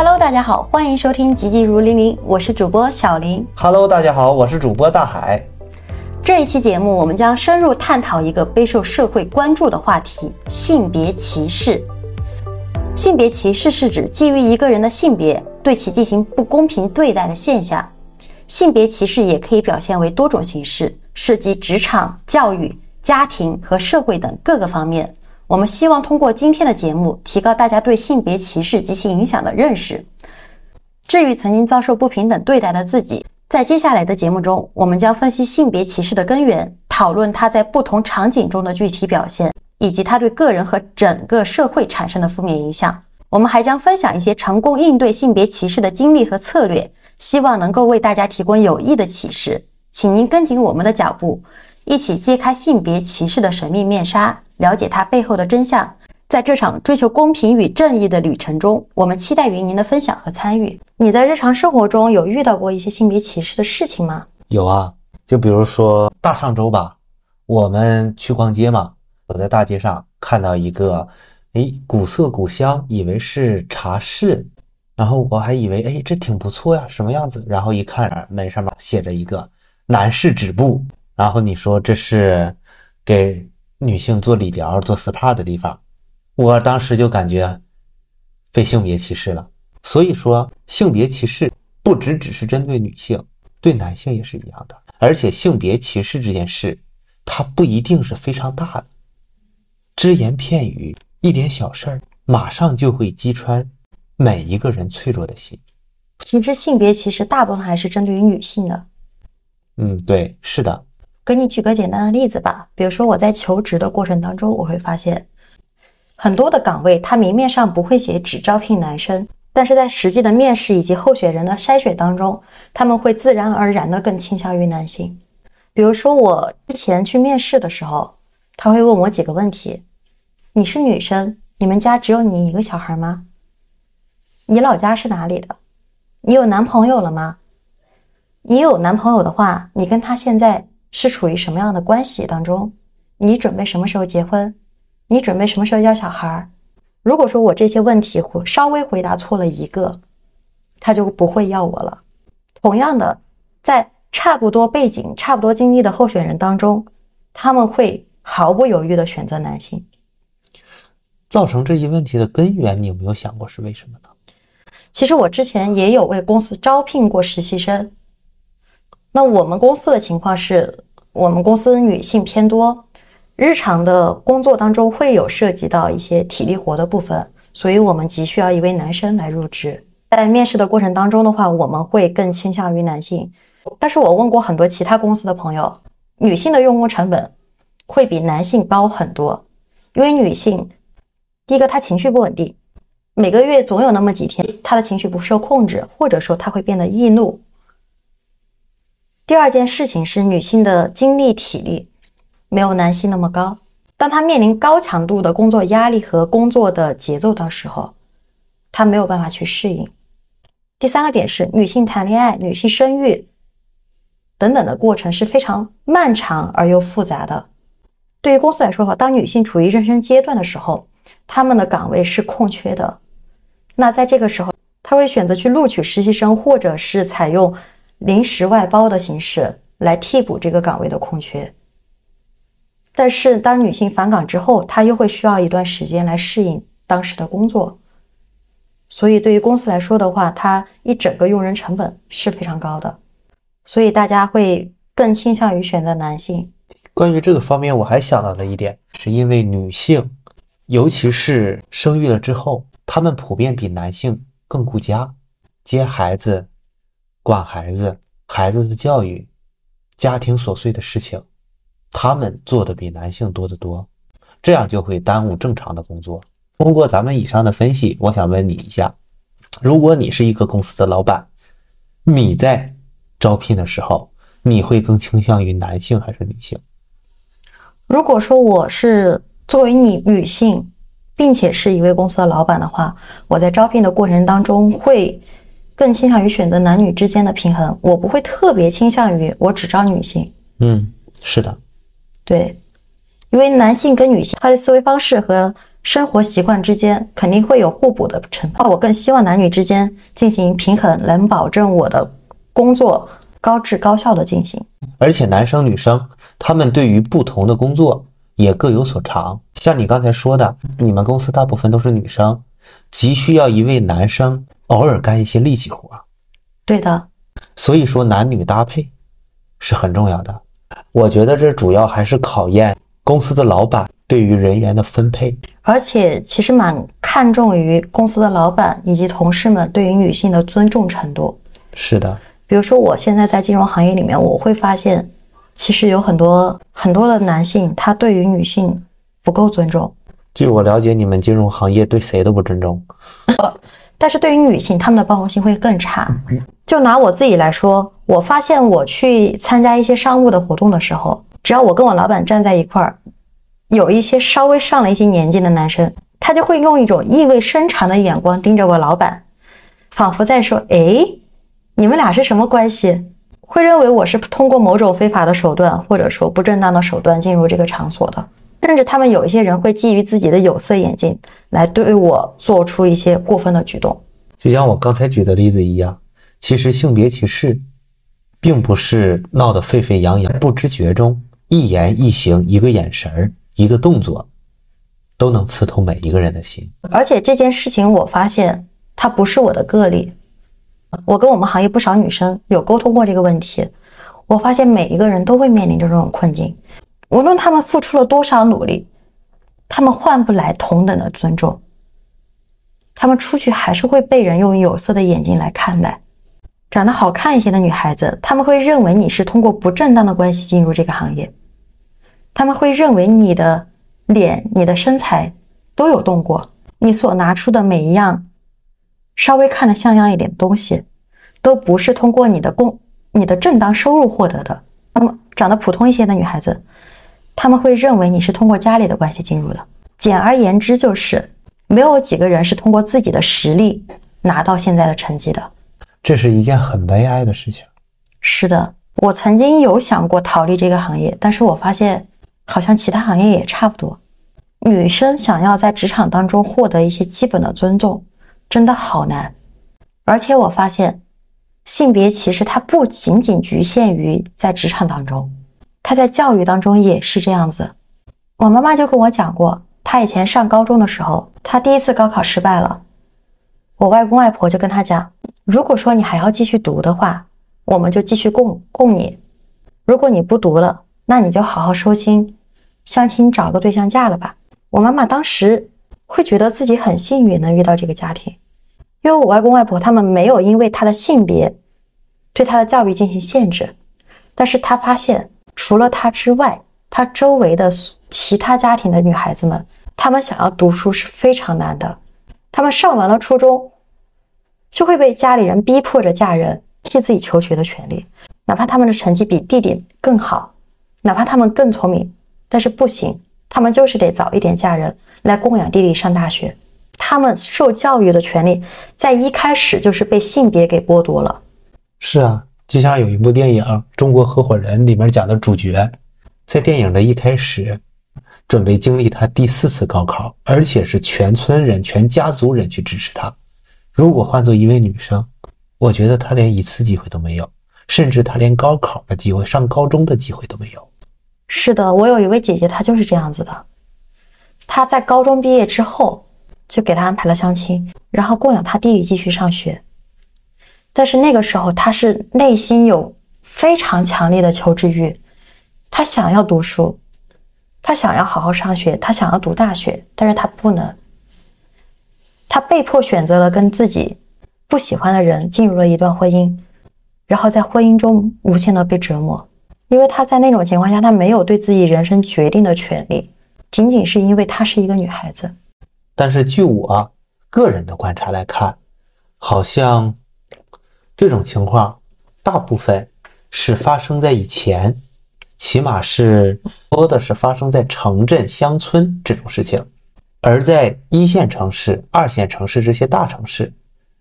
Hello，大家好，欢迎收听《急急如律令》，我是主播小林。Hello，大家好，我是主播大海。这一期节目，我们将深入探讨一个备受社会关注的话题——性别歧视。性别歧视是指基于一个人的性别对其进行不公平对待的现象。性别歧视也可以表现为多种形式，涉及职场、教育、家庭和社会等各个方面。我们希望通过今天的节目，提高大家对性别歧视及其影响的认识。至于曾经遭受不平等对待的自己，在接下来的节目中，我们将分析性别歧视的根源，讨论它在不同场景中的具体表现，以及它对个人和整个社会产生的负面影响。我们还将分享一些成功应对性别歧视的经历和策略，希望能够为大家提供有益的启示。请您跟紧我们的脚步，一起揭开性别歧视的神秘面纱，了解它背后的真相。在这场追求公平与正义的旅程中，我们期待与您的分享和参与。你在日常生活中有遇到过一些性别歧视的事情吗？有啊，就比如说大上周吧，我们去逛街嘛，走在大街上看到一个，哎，古色古香，以为是茶室，然后我还以为，哎，这挺不错呀，什么样子？然后一看门上面写着一个男士止步，然后你说这是给女性做理疗、做 SPA 的地方。我当时就感觉被性别歧视了。所以说，性别歧视不只只是针对女性，对男性也是一样的。而且，性别歧视这件事，它不一定是非常大的，只言片语，一点小事儿，马上就会击穿每一个人脆弱的心。其实，性别歧视大部分还是针对于女性的。嗯，对，是的。给你举个简单的例子吧，比如说我在求职的过程当中，我会发现。很多的岗位，它明面上不会写只招聘男生，但是在实际的面试以及候选人的筛选当中，他们会自然而然的更倾向于男性。比如说我之前去面试的时候，他会问我几个问题：你是女生，你们家只有你一个小孩吗？你老家是哪里的？你有男朋友了吗？你有男朋友的话，你跟他现在是处于什么样的关系当中？你准备什么时候结婚？你准备什么时候要小孩？如果说我这些问题稍微回答错了一个，他就不会要我了。同样的，在差不多背景、差不多经历的候选人当中，他们会毫不犹豫的选择男性。造成这一问题的根源，你有没有想过是为什么呢？其实我之前也有为公司招聘过实习生。那我们公司的情况是，我们公司女性偏多。日常的工作当中会有涉及到一些体力活的部分，所以我们急需要一位男生来入职。在面试的过程当中的话，我们会更倾向于男性。但是我问过很多其他公司的朋友，女性的用工成本会比男性高很多，因为女性，第一个她情绪不稳定，每个月总有那么几天她的情绪不受控制，或者说她会变得易怒。第二件事情是女性的精力体力。没有男性那么高。当她面临高强度的工作压力和工作的节奏的时候，她没有办法去适应。第三个点是，女性谈恋爱、女性生育等等的过程是非常漫长而又复杂的。对于公司来说的话，当女性处于妊娠阶段的时候，他们的岗位是空缺的。那在这个时候，他会选择去录取实习生，或者是采用临时外包的形式来替补这个岗位的空缺。但是，当女性返岗之后，她又会需要一段时间来适应当时的工作，所以对于公司来说的话，它一整个用人成本是非常高的，所以大家会更倾向于选择男性。关于这个方面，我还想到了一点，是因为女性，尤其是生育了之后，她们普遍比男性更顾家，接孩子、管孩子、孩子的教育、家庭琐碎的事情。他们做的比男性多得多，这样就会耽误正常的工作。通过咱们以上的分析，我想问你一下：如果你是一个公司的老板，你在招聘的时候，你会更倾向于男性还是女性？如果说我是作为你女性，并且是一位公司的老板的话，我在招聘的过程当中会更倾向于选择男女之间的平衡，我不会特别倾向于我只招女性。嗯，是的。对，因为男性跟女性他的思维方式和生活习惯之间肯定会有互补的成分。我更希望男女之间进行平衡，能保证我的工作高质高效的进行。而且男生女生他们对于不同的工作也各有所长。像你刚才说的，你们公司大部分都是女生，急需要一位男生偶尔干一些力气活。对的，所以说男女搭配是很重要的。我觉得这主要还是考验公司的老板对于人员的分配，而且其实蛮看重于公司的老板以及同事们对于女性的尊重程度。是的，比如说我现在在金融行业里面，我会发现，其实有很多很多的男性他对于女性不够尊重。据我了解，你们金融行业对谁都不尊重。但是对于女性，她们的包容性会更差。就拿我自己来说，我发现我去参加一些商务的活动的时候，只要我跟我老板站在一块儿，有一些稍微上了一些年纪的男生，他就会用一种意味深长的眼光盯着我老板，仿佛在说：“哎，你们俩是什么关系？”会认为我是通过某种非法的手段，或者说不正当的手段进入这个场所的。甚至他们有一些人会基于自己的有色眼镜来对我做出一些过分的举动，就像我刚才举的例子一样，其实性别歧视并不是闹得沸沸扬扬，不知觉中一言一行、一个眼神儿、一个动作，都能刺痛每一个人的心。而且这件事情我发现它不是我的个例，我跟我们行业不少女生有沟通过这个问题，我发现每一个人都会面临着这种困境。无论他们付出了多少努力，他们换不来同等的尊重。他们出去还是会被人用有色的眼睛来看待。长得好看一些的女孩子，他们会认为你是通过不正当的关系进入这个行业。他们会认为你的脸、你的身材都有动过，你所拿出的每一样稍微看得像样一点的东西，都不是通过你的工、你的正当收入获得的。那么，长得普通一些的女孩子。他们会认为你是通过家里的关系进入的。简而言之，就是没有几个人是通过自己的实力拿到现在的成绩的。这是一件很悲哀的事情。是的，我曾经有想过逃离这个行业，但是我发现好像其他行业也差不多。女生想要在职场当中获得一些基本的尊重，真的好难。而且我发现，性别歧视它不仅仅局限于在职场当中。他在教育当中也是这样子，我妈妈就跟我讲过，她以前上高中的时候，她第一次高考失败了，我外公外婆就跟她讲，如果说你还要继续读的话，我们就继续供供你；如果你不读了，那你就好好收心，相亲找个对象嫁了吧。我妈妈当时会觉得自己很幸运能遇到这个家庭，因为我外公外婆他们没有因为她的性别对她的教育进行限制，但是她发现。除了她之外，她周围的其他家庭的女孩子们，她们想要读书是非常难的。她们上完了初中，就会被家里人逼迫着嫁人，替自己求学的权利。哪怕他们的成绩比弟弟更好，哪怕他们更聪明，但是不行，他们就是得早一点嫁人来供养弟弟上大学。他们受教育的权利，在一开始就是被性别给剥夺了。是啊。就像有一部电影《中国合伙人》里面讲的主角，在电影的一开始，准备经历他第四次高考，而且是全村人、全家族人去支持他。如果换做一位女生，我觉得她连一次机会都没有，甚至她连高考的机会、上高中的机会都没有。是的，我有一位姐姐，她就是这样子的。她在高中毕业之后，就给她安排了相亲，然后供养她弟弟继续上学。但是那个时候，他是内心有非常强烈的求知欲，他想要读书，他想要好好上学，他想要读大学，但是他不能，他被迫选择了跟自己不喜欢的人进入了一段婚姻，然后在婚姻中无限的被折磨，因为他在那种情况下，他没有对自己人生决定的权利，仅仅是因为她是一个女孩子。但是据我个人的观察来看，好像。这种情况，大部分是发生在以前，起码是多的是发生在城镇、乡村这种事情，而在一线城市、二线城市这些大城市，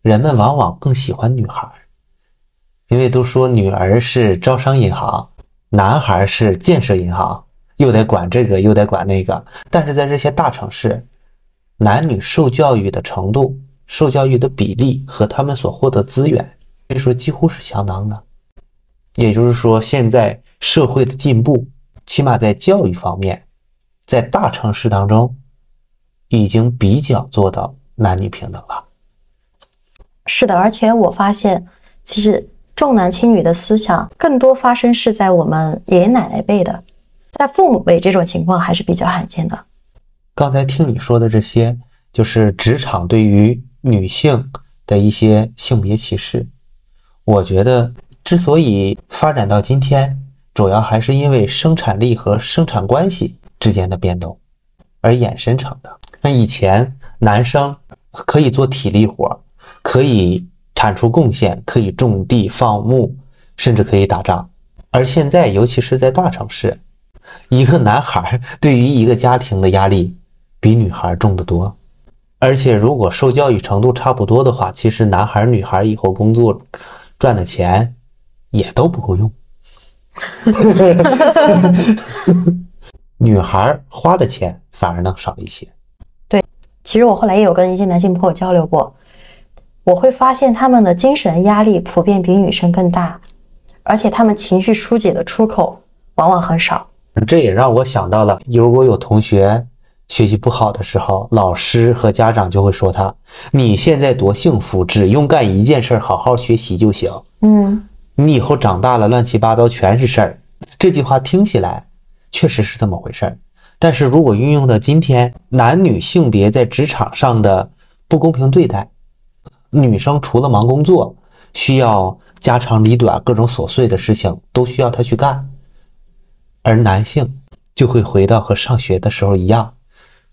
人们往往更喜欢女孩，因为都说女儿是招商银行，男孩是建设银行，又得管这个又得管那个。但是在这些大城市，男女受教育的程度、受教育的比例和他们所获得资源，以说几乎是相当的。也就是说，现在社会的进步，起码在教育方面，在大城市当中，已经比较做到男女平等了。是的，而且我发现，其实重男轻女的思想更多发生是在我们爷爷奶奶辈的，在父母辈这种情况还是比较罕见的。刚才听你说的这些，就是职场对于女性的一些性别歧视。我觉得，之所以发展到今天，主要还是因为生产力和生产关系之间的变动而衍生成的。那以前男生可以做体力活，可以产出贡献，可以种地放牧，甚至可以打仗。而现在，尤其是在大城市，一个男孩 对于一个家庭的压力。比女孩重得多，而且如果受教育程度差不多的话，其实男孩女孩以后工作赚的钱也都不够用。女孩花的钱反而能少一些。对，其实我后来也有跟一些男性朋友交流过，我会发现他们的精神压力普遍比女生更大，而且他们情绪疏解的出口往往很少。这也让我想到了，如果有同学。学习不好的时候，老师和家长就会说他：“你现在多幸福，只用干一件事，好好学习就行。”嗯，你以后长大了，乱七八糟全是事儿。这句话听起来确实是这么回事儿，但是如果运用到今天，男女性别在职场上的不公平对待，女生除了忙工作，需要家长里短各种琐碎的事情都需要她去干，而男性就会回到和上学的时候一样。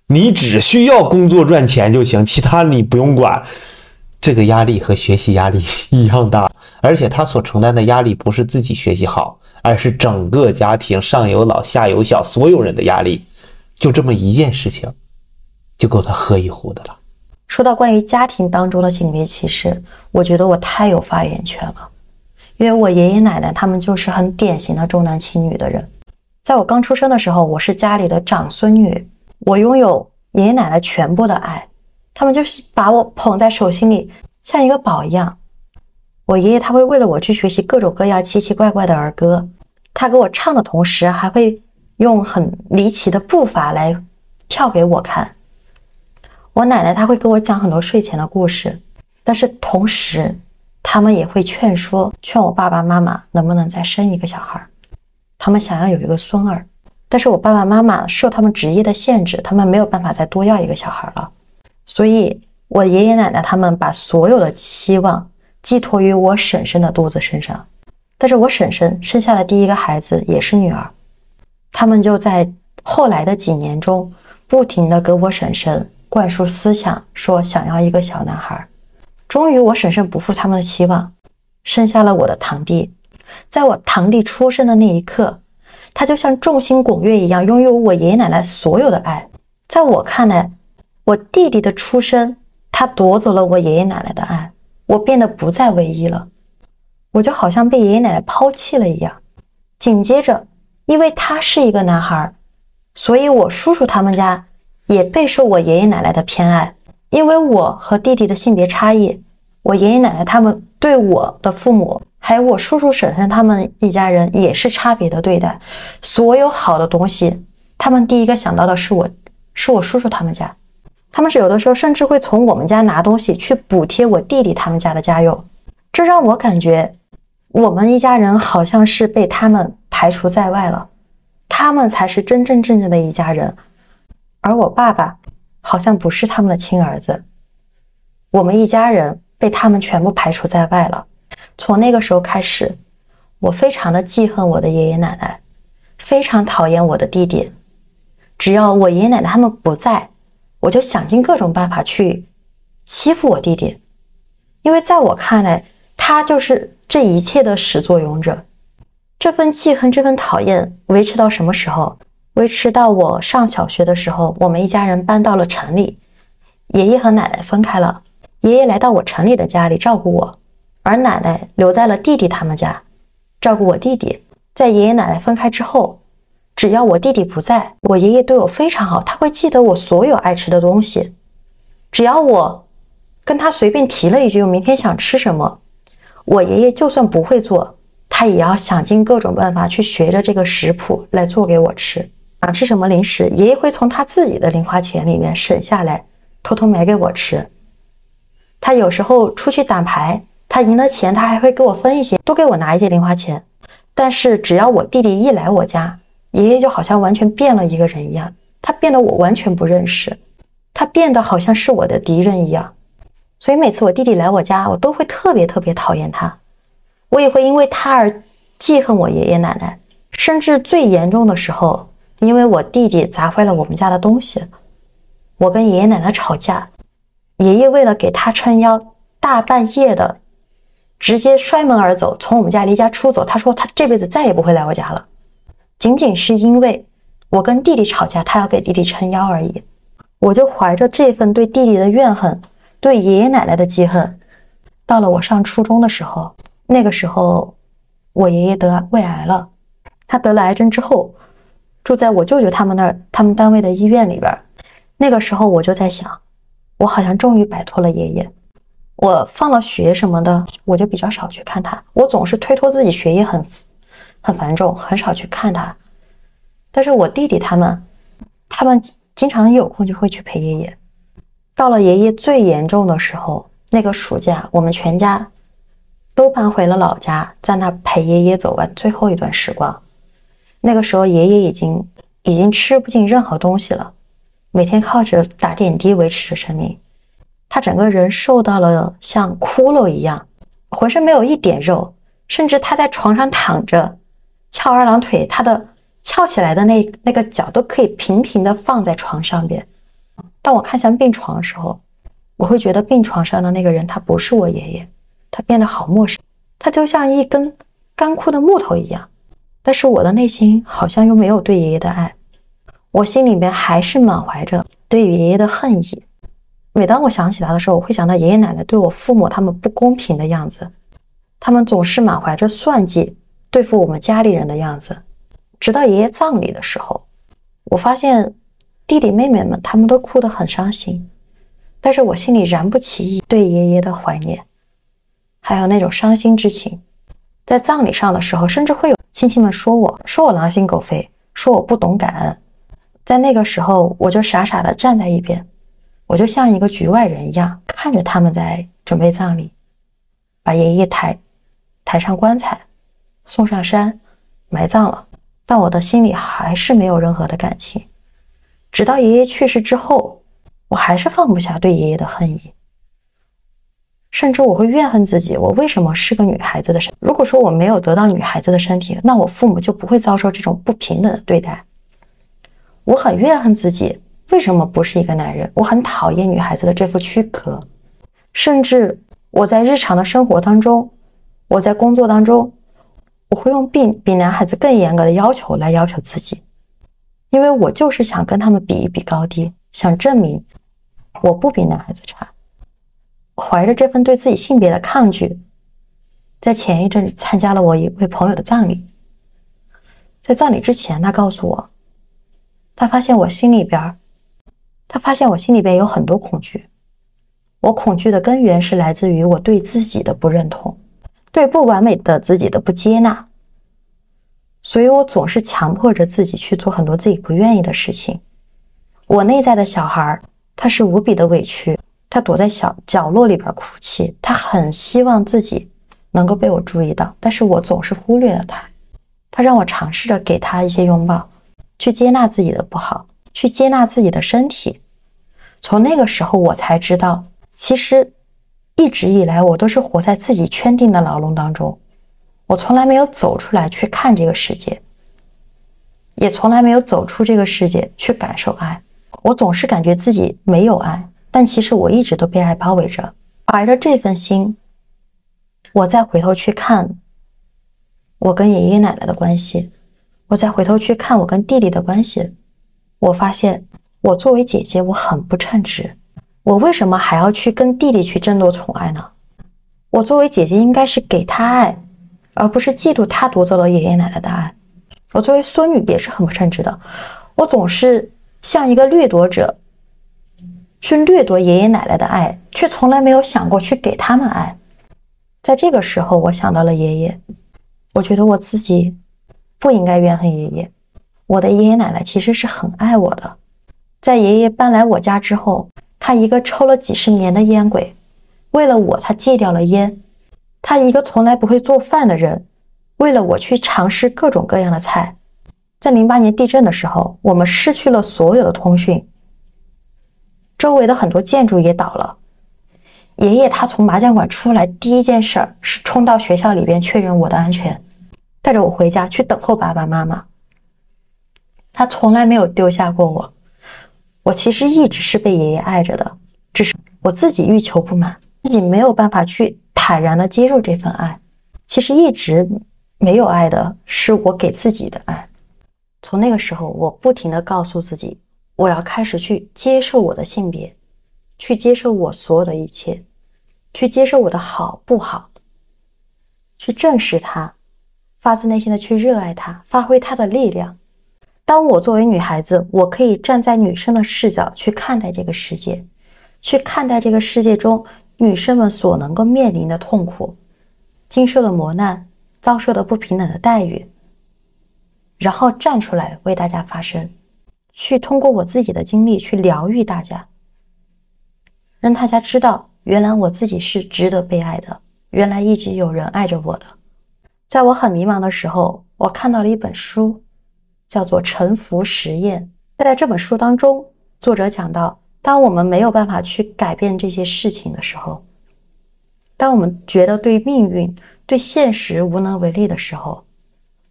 你只需要工作赚钱就行，其他你不用管。这个压力和学习压力 一样大，而且他所承担的压力不是自己学习好，而是整个家庭上有老下有小所有人的压力。就这么一件事情，就够他喝一壶的了。说到关于家庭当中的性别歧视，我觉得我太有发言权了，因为我爷爷奶奶他们就是很典型的重男轻女的人。在我刚出生的时候，我是家里的长孙女。我拥有爷爷奶奶全部的爱，他们就是把我捧在手心里，像一个宝一样。我爷爷他会为了我去学习各种各样奇奇怪怪的儿歌，他给我唱的同时，还会用很离奇的步伐来跳给我看。我奶奶她会给我讲很多睡前的故事，但是同时，他们也会劝说劝我爸爸妈妈能不能再生一个小孩，他们想要有一个孙儿。但是我爸爸妈妈受他们职业的限制，他们没有办法再多要一个小孩了，所以我爷爷奶奶他们把所有的期望寄托于我婶婶的肚子身上。但是我婶婶生下的第一个孩子也是女儿，他们就在后来的几年中，不停的给我婶婶灌输思想，说想要一个小男孩。终于我婶婶不负他们的期望，生下了我的堂弟。在我堂弟出生的那一刻。他就像众星拱月一样，拥有我爷爷奶奶所有的爱。在我看来，我弟弟的出生，他夺走了我爷爷奶奶的爱，我变得不再唯一了，我就好像被爷爷奶奶抛弃了一样。紧接着，因为他是一个男孩，所以我叔叔他们家也备受我爷爷奶奶的偏爱。因为我和弟弟的性别差异，我爷爷奶奶他们对我的父母。还有我叔叔婶婶他们一家人也是差别的对待，所有好的东西，他们第一个想到的是我，是我叔叔他们家，他们是有的时候甚至会从我们家拿东西去补贴我弟弟他们家的家用，这让我感觉我们一家人好像是被他们排除在外了，他们才是真真正正的一家人，而我爸爸好像不是他们的亲儿子，我们一家人被他们全部排除在外了。从那个时候开始，我非常的记恨我的爷爷奶奶，非常讨厌我的弟弟。只要我爷爷奶奶他们不在，我就想尽各种办法去欺负我弟弟，因为在我看来，他就是这一切的始作俑者。这份记恨，这份讨厌，维持到什么时候？维持到我上小学的时候，我们一家人搬到了城里，爷爷和奶奶分开了，爷爷来到我城里的家里照顾我。而奶奶留在了弟弟他们家，照顾我弟弟。在爷爷奶奶分开之后，只要我弟弟不在，我爷爷对我非常好，他会记得我所有爱吃的东西，只要我跟他随便提了一句我明天想吃什么，我爷爷就算不会做，他也要想尽各种办法去学着这个食谱来做给我吃。想吃什么零食，爷爷会从他自己的零花钱里面省下来，偷偷买给我吃。他有时候出去打牌，他赢了钱，他还会给我分一些，多给我拿一些零花钱。但是只要我弟弟一来我家，爷爷就好像完全变了一个人一样，他变得我完全不认识，他变得好像是我的敌人一样。所以每次我弟弟来我家，我都会特别特别讨厌他，我也会因为他而记恨我爷爷奶奶，甚至最严重的时候，因为我弟弟砸坏了我们家的东西，我跟爷爷奶奶吵架。爷爷为了给他撑腰，大半夜的直接摔门而走，从我们家离家出走。他说他这辈子再也不会来我家了，仅仅是因为我跟弟弟吵架，他要给弟弟撑腰而已。我就怀着这份对弟弟的怨恨，对爷爷奶奶的记恨，到了我上初中的时候，那个时候我爷爷得胃癌了，他得了癌症之后，住在我舅舅他们那儿，他们单位的医院里边。那个时候我就在想。我好像终于摆脱了爷爷。我放了学什么的，我就比较少去看他。我总是推脱自己学业很很繁重，很少去看他。但是我弟弟他们，他们经常一有空就会去陪爷爷。到了爷爷最严重的时候，那个暑假，我们全家都搬回了老家，在那陪爷爷走完最后一段时光。那个时候，爷爷已经已经吃不进任何东西了。每天靠着打点滴维持着生命，他整个人瘦到了像骷髅一样，浑身没有一点肉，甚至他在床上躺着翘二郎腿，他的翘起来的那那个脚都可以平平的放在床上边。当我看向病床的时候，我会觉得病床上的那个人他不是我爷爷，他变得好陌生，他就像一根干枯的木头一样。但是我的内心好像又没有对爷爷的爱。我心里边还是满怀着对爷爷的恨意。每当我想起他的时候，我会想到爷爷奶奶对我父母他们不公平的样子，他们总是满怀着算计对付我们家里人的样子。直到爷爷葬礼的时候，我发现弟弟妹妹们他们都哭得很伤心，但是我心里燃不起对爷爷的怀念，还有那种伤心之情。在葬礼上的时候，甚至会有亲戚们说我说我狼心狗肺，说我不懂感恩。在那个时候，我就傻傻的站在一边，我就像一个局外人一样，看着他们在准备葬礼，把爷爷抬抬上棺材，送上山，埋葬了。但我的心里还是没有任何的感情。直到爷爷去世之后，我还是放不下对爷爷的恨意，甚至我会怨恨自己，我为什么是个女孩子的身？如果说我没有得到女孩子的身体，那我父母就不会遭受这种不平等的对待。我很怨恨自己，为什么不是一个男人？我很讨厌女孩子的这副躯壳，甚至我在日常的生活当中，我在工作当中，我会用比比男孩子更严格的要求来要求自己，因为我就是想跟他们比一比高低，想证明我不比男孩子差。怀着这份对自己性别的抗拒，在前一阵参加了我一位朋友的葬礼，在葬礼之前，他告诉我。他发现我心里边，他发现我心里边有很多恐惧。我恐惧的根源是来自于我对自己的不认同，对不完美的自己的不接纳。所以我总是强迫着自己去做很多自己不愿意的事情。我内在的小孩，他是无比的委屈，他躲在小角落里边哭泣，他很希望自己能够被我注意到，但是我总是忽略了他。他让我尝试着给他一些拥抱。去接纳自己的不好，去接纳自己的身体。从那个时候，我才知道，其实一直以来我都是活在自己圈定的牢笼当中。我从来没有走出来去看这个世界，也从来没有走出这个世界去感受爱。我总是感觉自己没有爱，但其实我一直都被爱包围着。怀着这份心，我再回头去看我跟爷爷奶奶的关系。我再回头去看我跟弟弟的关系，我发现我作为姐姐，我很不称职。我为什么还要去跟弟弟去争夺宠爱呢？我作为姐姐，应该是给他爱，而不是嫉妒他夺走了爷爷奶奶的爱。我作为孙女也是很不称职的，我总是像一个掠夺者，去掠夺爷爷奶奶的爱，却从来没有想过去给他们爱。在这个时候，我想到了爷爷，我觉得我自己不应该怨恨爷爷。我的爷爷奶奶其实是很爱我的。在爷爷搬来我家之后，他一个抽了几十年的烟鬼，为了我，他戒掉了烟。他一个从来不会做饭的人，为了我去尝试各种各样的菜。在零八年地震的时候，我们失去了所有的通讯。周围的很多建筑也倒了。爷爷他从麻将馆出来，第一件事儿是冲到学校里边确认我的安全，带着我回家去等候爸爸妈妈。他从来没有丢下过我。我其实一直是被爷爷爱着的，只是我自己欲求不满，自己没有办法去坦然的接受这份爱。其实一直没有爱的是我给自己的爱。从那个时候，我不停的告诉自己。我要开始去接受我的性别，去接受我所有的一切，去接受我的好不好，去正视它，发自内心的去热爱它，发挥它的力量。当我作为女孩子，我可以站在女生的视角去看待这个世界，去看待这个世界中女生们所能够面临的痛苦、经受的磨难、遭受的不平等的待遇，然后站出来为大家发声。去通过我自己的经历去疗愈大家，让大家知道，原来我自己是值得被爱的，原来一直有人爱着我的。在我很迷茫的时候，我看到了一本书，叫做《沉浮实验》。在这本书当中，作者讲到，当我们没有办法去改变这些事情的时候，当我们觉得对命运、对现实无能为力的时候，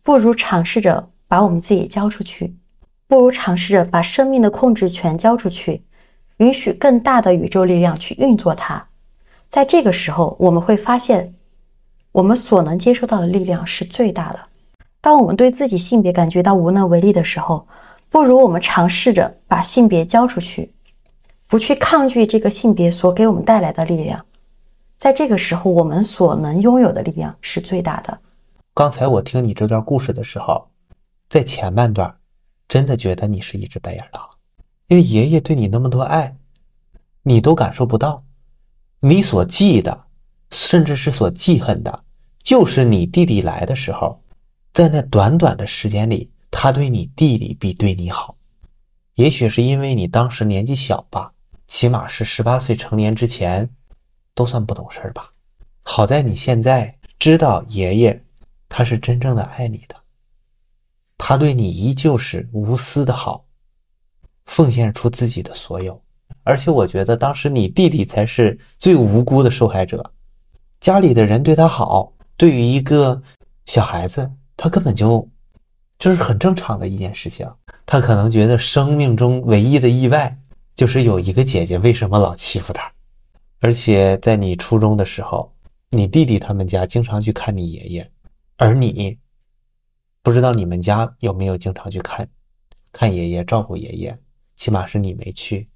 不如尝试着把我们自己交出去。不如尝试着把生命的控制权交出去，允许更大的宇宙力量去运作它。在这个时候，我们会发现，我们所能接受到的力量是最大的。当我们对自己性别感觉到无能为力的时候，不如我们尝试着把性别交出去，不去抗拒这个性别所给我们带来的力量。在这个时候，我们所能拥有的力量是最大的。刚才我听你这段故事的时候，在前半段。真的觉得你是一只白眼狼，因为爷爷对你那么多爱，你都感受不到。你所记的，甚至是所记恨的，就是你弟弟来的时候，在那短短的时间里，他对你弟弟比对你好。也许是因为你当时年纪小吧，起码是十八岁成年之前，都算不懂事儿吧。好在你现在知道爷爷，他是真正的爱你的。他对你依旧是无私的好，奉献出自己的所有，而且我觉得当时你弟弟才是最无辜的受害者，家里的人对他好，对于一个小孩子，他根本就就是很正常的一件事情。他可能觉得生命中唯一的意外就是有一个姐姐为什么老欺负他，而且在你初中的时候，你弟弟他们家经常去看你爷爷，而你。不知道你们家有没有经常去看，看爷爷照顾爷爷，起码是你没去。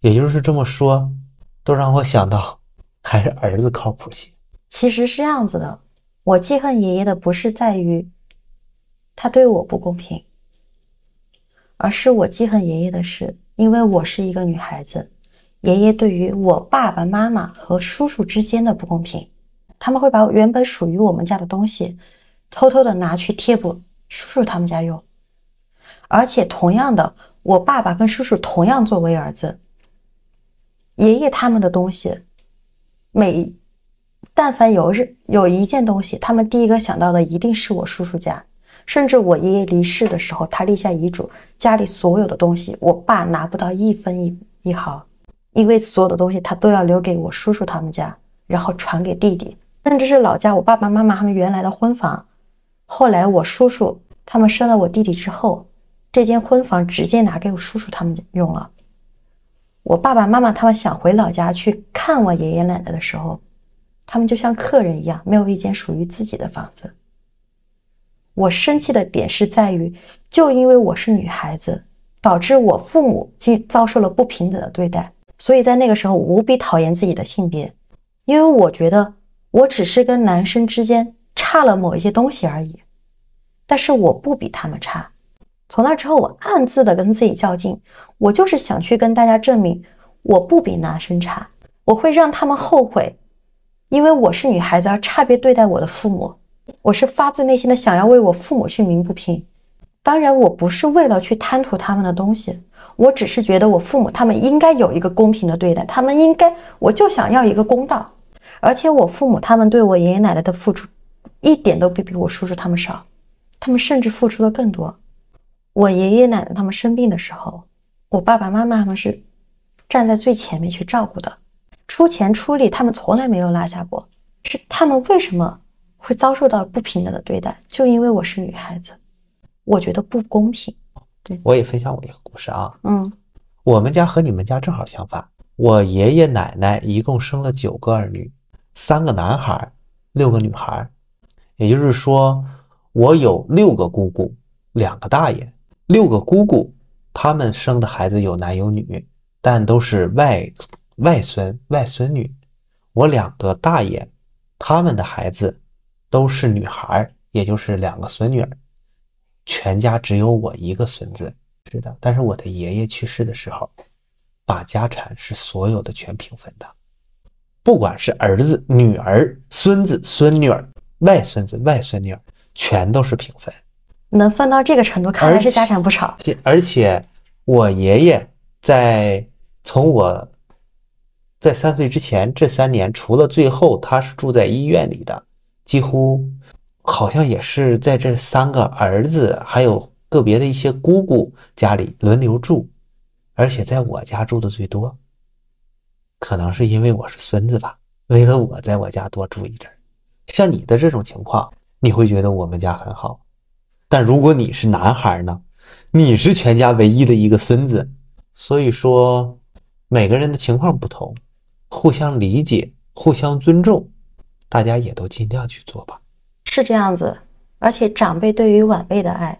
也就是这么说，都让我想到还是儿子靠谱些。其实是这样子的，我记恨爷爷的不是在于他对我不公平，而是我记恨爷爷的是，因为我是一个女孩子，爷爷对于我爸爸妈妈和叔叔之间的不公平，他们会把原本属于我们家的东西。偷偷的拿去贴补叔叔他们家用，而且同样的，我爸爸跟叔叔同样作为儿子，爷爷他们的东西，每但凡有日有一件东西，他们第一个想到的一定是我叔叔家，甚至我爷爷离世的时候，他立下遗嘱，家里所有的东西，我爸拿不到一分一一毫，因为所有的东西他都要留给我叔叔他们家，然后传给弟弟，甚至是老家我爸爸妈妈他们原来的婚房。后来我叔叔他们生了我弟弟之后，这间婚房直接拿给我叔叔他们用了。我爸爸妈妈他们想回老家去看我爷爷奶奶的时候，他们就像客人一样，没有一间属于自己的房子。我生气的点是在于，就因为我是女孩子，导致我父母经遭受了不平等的对待，所以在那个时候无比讨厌自己的性别，因为我觉得我只是跟男生之间。差了某一些东西而已，但是我不比他们差。从那之后，我暗自的跟自己较劲，我就是想去跟大家证明，我不比男生差，我会让他们后悔，因为我是女孩子而差别对待我的父母。我是发自内心的想要为我父母去鸣不平。当然，我不是为了去贪图他们的东西，我只是觉得我父母他们应该有一个公平的对待，他们应该，我就想要一个公道。而且我父母他们对我爷爷奶奶的付出，一点都不比我叔叔他们少，他们甚至付出的更多。我爷爷奶奶他们生病的时候，我爸爸妈妈他们是站在最前面去照顾的，出钱出力，他们从来没有落下过。是他们为什么会遭受到不平等的对待？就因为我是女孩子，我觉得不公平。对我也分享我一个故事啊，嗯我们家和你们家正好相反，我爷爷奶奶一共生了九个儿女，三个男孩，六个女孩，也就是说，我有六个姑姑，两个大爷，六个姑姑，他们生的孩子有男有女，但都是外外孙外孙女。我两个大爷，他们的孩子都是女孩，也就是两个孙女儿，全家只有我一个孙子。是的，但是我的爷爷去世的时候，把家产是所有的全平分的，不管是儿子、女儿、孙子、孙女儿、外孙子、外孙女儿，全都是平分。能分到这个程度，看来是家产不少。且而且，我爷爷在从我在三岁之前这三年，除了最后他是住在医院里的，几乎好像也是在这三个儿子还有个别的一些姑姑家里轮流住，而且在我家住的最多。可能是因为我是孙子吧，为了我在我家多住一阵儿。像你的这种情况，你会觉得我们家很好。但如果你是男孩呢？你是全家唯一的一个孙子，所以说每个人的情况不同，互相理解、互相尊重，大家也都尽量去做吧。是这样子，而且长辈对于晚辈的爱，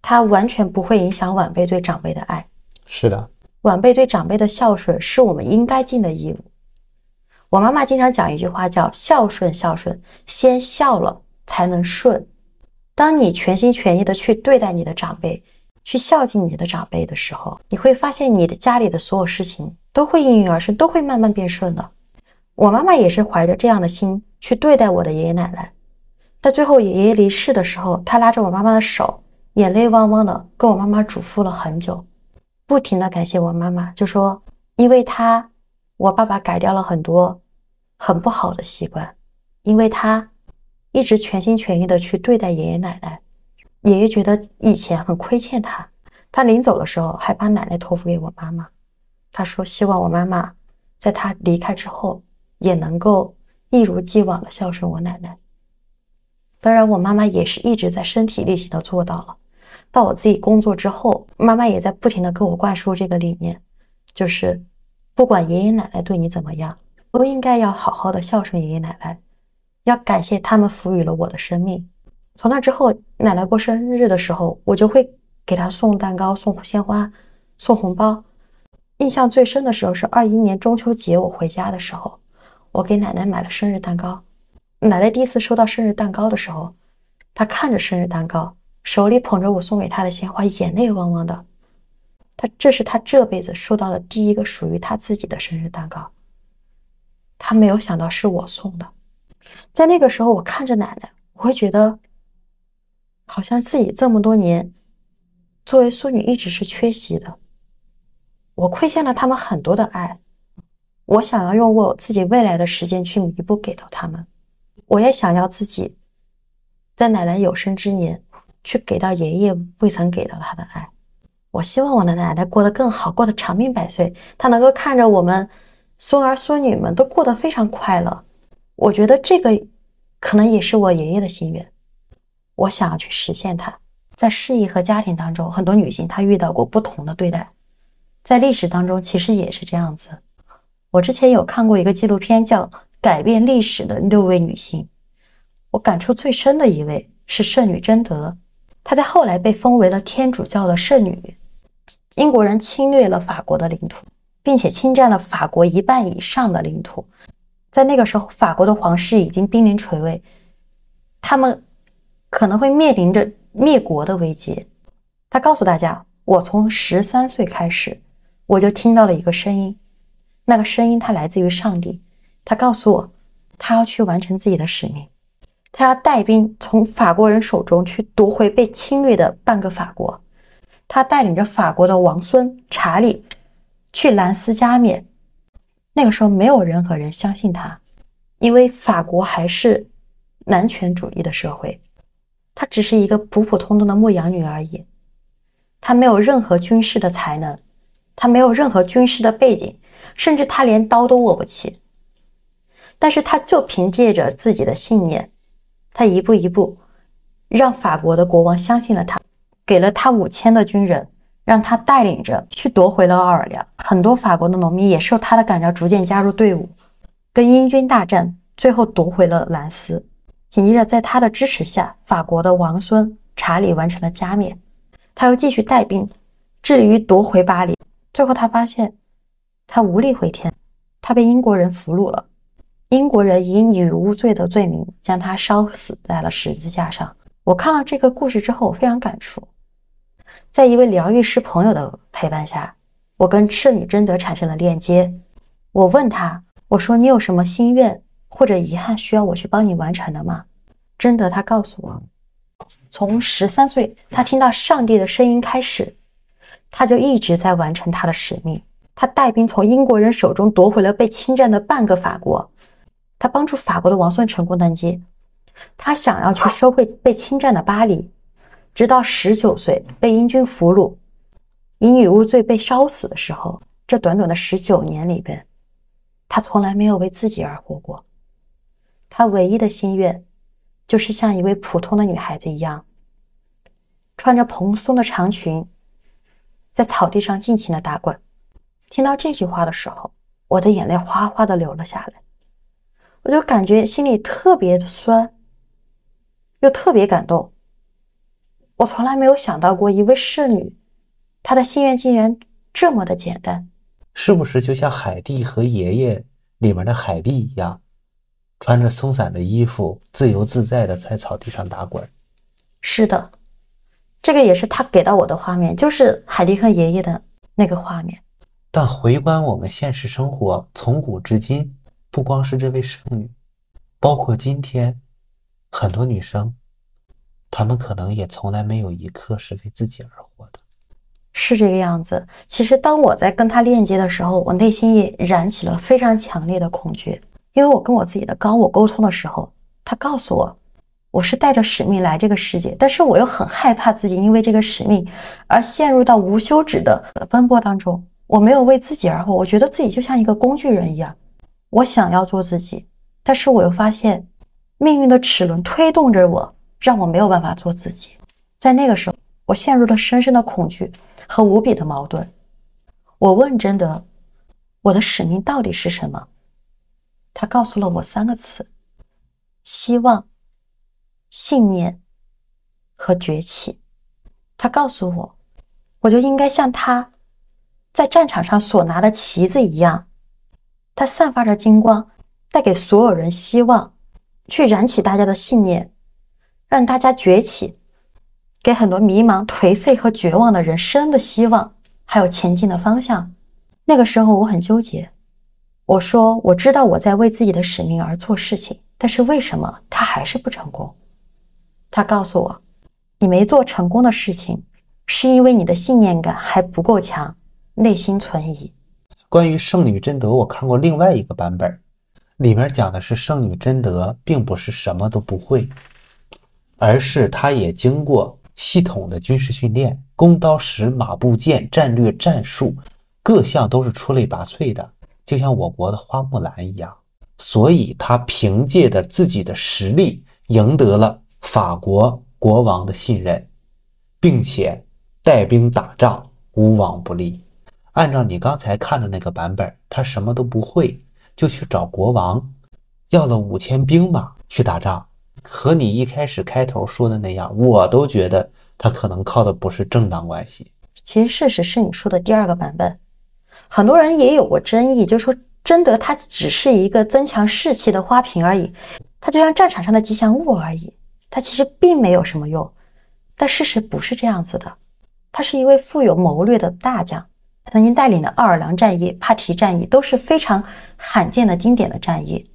他完全不会影响晚辈对长辈的爱。是的，晚辈对长辈的孝顺是我们应该尽的义务。我妈妈经常讲一句话，叫“孝顺孝顺，先孝了才能顺”。当你全心全意的去对待你的长辈，去孝敬你的长辈的时候，你会发现你的家里的所有事情都会应运而生，都会慢慢变顺的。我妈妈也是怀着这样的心去对待我的爷爷奶奶。在最后爷爷离世的时候，他拉着我妈妈的手，眼泪汪汪的跟我妈妈嘱咐了很久，不停的感谢我妈妈，就说因为他，我爸爸改掉了很多很不好的习惯，因为他一直全心全意的去对待爷爷奶奶。爷爷觉得以前很亏欠他，他临走的时候还把奶奶托付给我妈妈。他说希望我妈妈在他离开之后也能够一如既往的孝顺我奶奶。当然，我妈妈也是一直在身体力行的做到了。到我自己工作之后，妈妈也在不停的跟我灌输这个理念，就是不管爷爷奶奶对你怎么样，都应该要好好的孝顺爷爷奶奶，要感谢他们赋予了我的生命。从那之后，奶奶过生日的时候，我就会给她送蛋糕、送鲜花、送红包。印象最深的时候是二一年中秋节，我回家的时候，我给奶奶买了生日蛋糕。奶奶第一次收到生日蛋糕的时候，她看着生日蛋糕，手里捧着我送给她的鲜花，眼泪汪汪的。她这是她这辈子收到的第一个属于她自己的生日蛋糕。她没有想到是我送的。在那个时候，我看着奶奶，我会觉得，好像自己这么多年作为孙女一直是缺席的。我亏欠了他们很多的爱，我想要用我自己未来的时间去弥补给到他们。我也想要自己在奶奶有生之年去给到爷爷未曾给到他的爱。我希望我的奶奶过得更好，过得长命百岁，她能够看着我们孙儿孙女们都过得非常快乐。我觉得这个可能也是我爷爷的心愿，我想要去实现它。在事业和家庭当中，很多女性她遇到过不同的对待，在历史当中其实也是这样子。我之前有看过一个纪录片，叫。改变历史的六位女性，我感触最深的一位是圣女贞德，她在后来被封为了天主教的圣女。英国人侵略了法国的领土，并且侵占了法国一半以上的领土，在那个时候，法国的皇室已经濒临垂危，他们可能会面临着灭国的危机。他告诉大家：“我从十三岁开始，我就听到了一个声音，那个声音它来自于上帝，他告诉我，他要去完成自己的使命，他要带兵从法国人手中去夺回被侵略的半个法国，他带领着法国的王孙查理去兰斯加冕。那个时候没有任何人相信他，因为法国还是男权主义的社会，她只是一个普普通通的牧羊女而已，她没有任何军事的才能，她没有任何军事的背景。甚至她连刀都握不起，但是他就凭借着自己的信念，他一步一步让法国的国王相信了他，给了他五千的军人，让他带领着去夺回了奥尔良。很多法国的农民也受他的感召，逐渐加入队伍，跟英军大战，最后夺回了兰斯。紧接着，在他的支持下，法国的王孙查理完成了加冕，他又继续带兵，致力于夺回巴黎。最后，他发现。他无力回天，他被英国人俘虏了。英国人以女巫罪的罪名将他烧死在了十字架上。我看了这个故事之后，我非常感触。在一位疗愈师朋友的陪伴下，我跟圣女贞德产生了链接。我问他：“我说你有什么心愿或者遗憾需要我去帮你完成的吗？”真的他告诉我，从十三岁他听到上帝的声音开始，他就一直在完成他的使命。他带兵从英国人手中夺回了被侵占的半个法国，他帮助法国的王孙成功登基，他想要去收回被侵占的巴黎，直到十九岁被英军俘虏，以女巫罪被烧死的时候，这短短的十九年里边，他从来没有为自己而活过，他唯一的心愿，就是像一位普通的女孩子一样，穿着蓬松的长裙，在草地上尽情的打滚。听到这句话的时候，我的眼泪哗哗的流了下来，我就感觉心里特别的酸，又特别感动。我从来没有想到过一位侍女，她的心愿竟然这么的简单。是不是就像海蒂和爷爷里面的海蒂一样，穿着松散的衣服，自由自在的在草地上打滚？是的，这个也是他给到我的画面，就是海蒂和爷爷的那个画面。但回观我们现实生活，从古至今，不光是这位圣女，包括今天很多女生，她们可能也从来没有一刻是为自己而活的。是这个样子。其实当我在跟她链接的时候，我内心也燃起了非常强烈的恐惧，因为我跟我自己的高我沟通的时候，他告诉我，我是带着使命来这个世界，但是我又很害怕自己因为这个使命而陷入到无休止的奔波当中。我没有为自己而活，我觉得自己就像一个工具人一样。我想要做自己，但是我又发现命运的齿轮推动着我，让我没有办法做自己。在那个时候，我陷入了深深的恐惧和无比的矛盾。我问真德：“我的使命到底是什么？”他告诉了我三个词：希望、信念和崛起。他告诉我，我就应该像他。在战场上所拿的旗子一样，它散发着金光，带给所有人希望，去燃起大家的信念，让大家崛起，给很多迷茫、颓废和绝望的人生的希望，还有前进的方向。那个时候我很纠结，我说我知道我在为自己的使命而做事情，但是为什么他还是不成功？他告诉我，你没做成功的事情，是因为你的信念感还不够强。内心存疑。关于圣女贞德，我看过另外一个版本，里面讲的是圣女贞德并不是什么都不会，而是她也经过系统的军事训练，弓刀石马步剑战略战术各项都是出类拔萃的，就像我国的花木兰一样。所以她凭借着自己的实力赢得了法国国王的信任，并且带兵打仗无往不利。按照你刚才看的那个版本，他什么都不会，就去找国王要了五千兵马去打仗，和你一开始开头说的那样，我都觉得他可能靠的不是正当关系。其实事实是你说的第二个版本，很多人也有过争议，就说贞德他只是一个增强士气的花瓶而已，他就像战场上的吉祥物而已，他其实并没有什么用。但事实不是这样子的，他是一位富有谋略的大将。曾经带领的奥尔良战役、帕提战役都是非常罕见的经典的战役。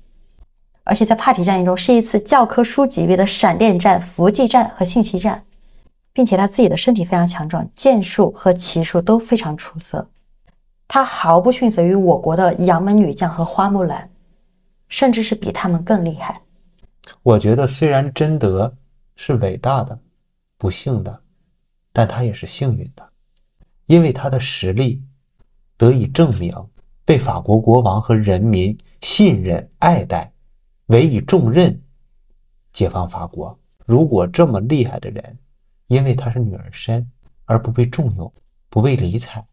而且在帕提战役中，是一次教科书级别的闪电战、伏击战和信息战，并且他自己的身体非常强壮，剑术和骑术都非常出色。他毫不逊色于我国的杨门女将和花木兰，甚至是比他们更厉害。我觉得虽然贞德是伟大的、不幸的，但他也是幸运的，因为他的实力得以证明，被法国国王和人民信任爱戴。委以重任，解放法国。如果这么厉害的人，因为她是女儿身而不被重用、不被理睬，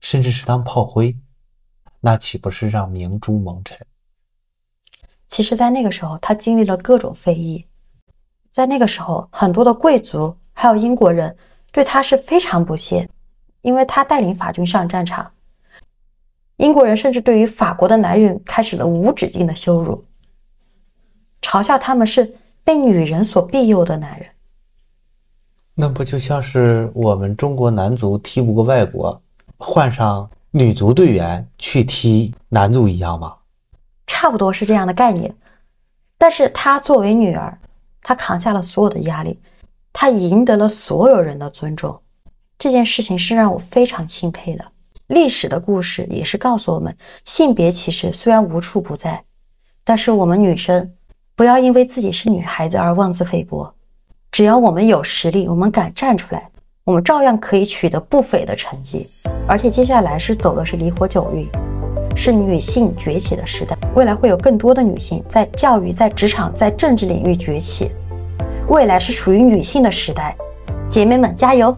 甚至是当炮灰，那岂不是让明珠蒙尘？其实，在那个时候，他经历了各种非议。在那个时候，很多的贵族还有英国人对他是非常不屑，因为他带领法军上战场。英国人甚至对于法国的男人开始了无止境的羞辱。嘲笑他们是被女人所庇佑的男人，那不就像是我们中国男足踢不过外国，换上女足队员去踢男足一样吗？差不多是这样的概念。但是她作为女儿，她扛下了所有的压力，她赢得了所有人的尊重。这件事情是让我非常钦佩的。历史的故事也是告诉我们，性别歧视虽然无处不在，但是我们女生。不要因为自己是女孩子而妄自菲薄，只要我们有实力，我们敢站出来，我们照样可以取得不菲的成绩。而且接下来是走的是离火九运，是女性崛起的时代，未来会有更多的女性在教育、在职场、在政治领域崛起，未来是属于女性的时代，姐妹们加油！